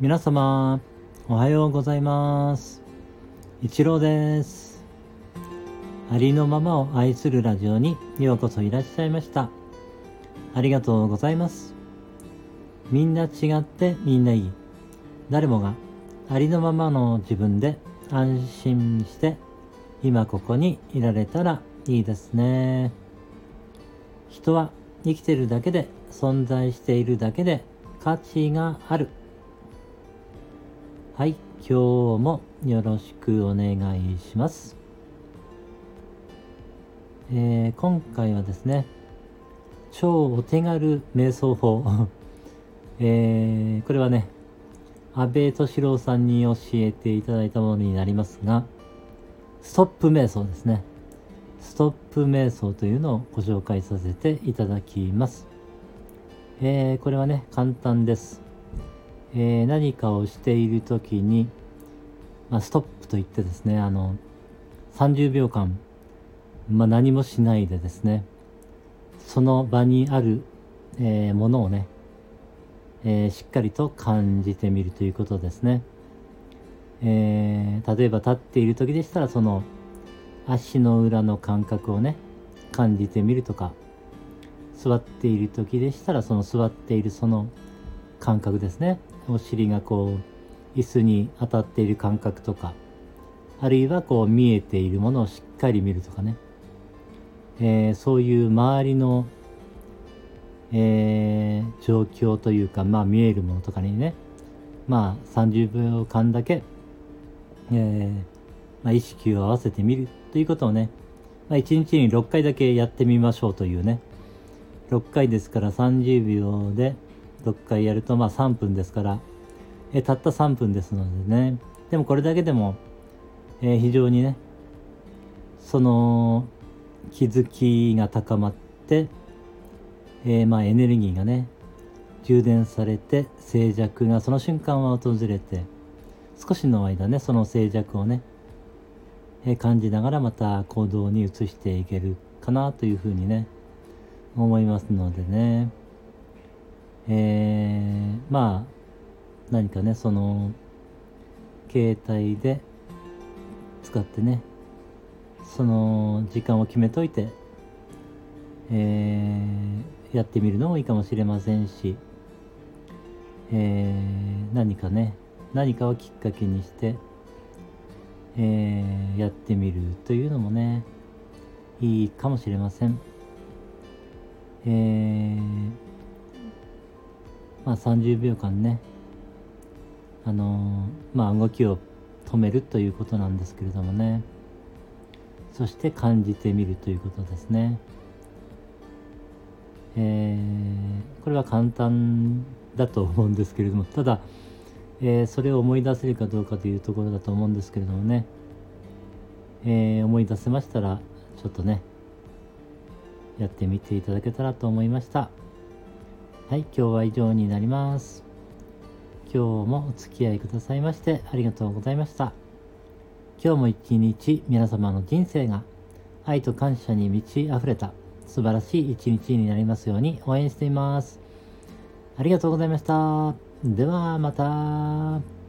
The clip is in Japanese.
皆様、おはようございます。一郎です。ありのままを愛するラジオにようこそいらっしゃいました。ありがとうございます。みんな違ってみんないい。誰もがありのままの自分で安心して今ここにいられたらいいですね。人は生きてるだけで存在しているだけで価値がある。はい、今日もよろしくお願いします。えー今回はですね、超お手軽瞑想法、えーこれはね、安倍敏郎さんに教えていただいたものになりますが、ストップ瞑想ですね。ストップ瞑想というのをご紹介させていただきます。えーこれはね、簡単です。えー何かをしているときに、まあ、ストップといってですね、あの、30秒間、まあ、何もしないでですね、その場にある、えーものをね、えーしっかりと感じてみるということですね。え例えば立っている時でしたらその足の裏の感覚をね感じてみるとか座っている時でしたらその座っているその感覚ですねお尻がこう椅子に当たっている感覚とかあるいはこう見えているものをしっかり見るとかね、えーそういう周りのえー状況というか、まあ、見えるものとかにね、まあ、30秒間だけ、えーまあ、意識を合わせてみるということをね、まあ、1日に6回だけやってみましょうというね、6回ですから30秒で6回やると、まあ、3分ですから、えたった3分ですのでね、でもこれだけでも、え非常にね、その気づきが高まって、えーまあエネルギーがね充電されて静寂がその瞬間は訪れて少しの間ねその静寂をね、えー感じながらまた行動に移していけるかなというふうにね思いますのでね。えーまあ何かねその携帯で使ってねその時間を決めといてえーやってみるのもいいかもしれませんし、えー何かね何かをきっかけにして、えーやってみるというのもねいいかもしれません。えーまあ30秒間ね。あのーまあ動きを止めるということなんですけれどもね。そして感じてみるということですね。えーこれは簡単だと思うんですけれども。ただ、えーそれを思い出せるかどうかというところだと思うんですけれどもね、えー思い出せましたらちょっとねやってみていただけたらと思いました。はい今日は以上になります今日もお付き合いくださいましてありがとうございました今日も一日皆様の人生が愛と感謝に満ち溢れた素晴らしい一日になりますように応援しています。ありがとうございました。ではまた。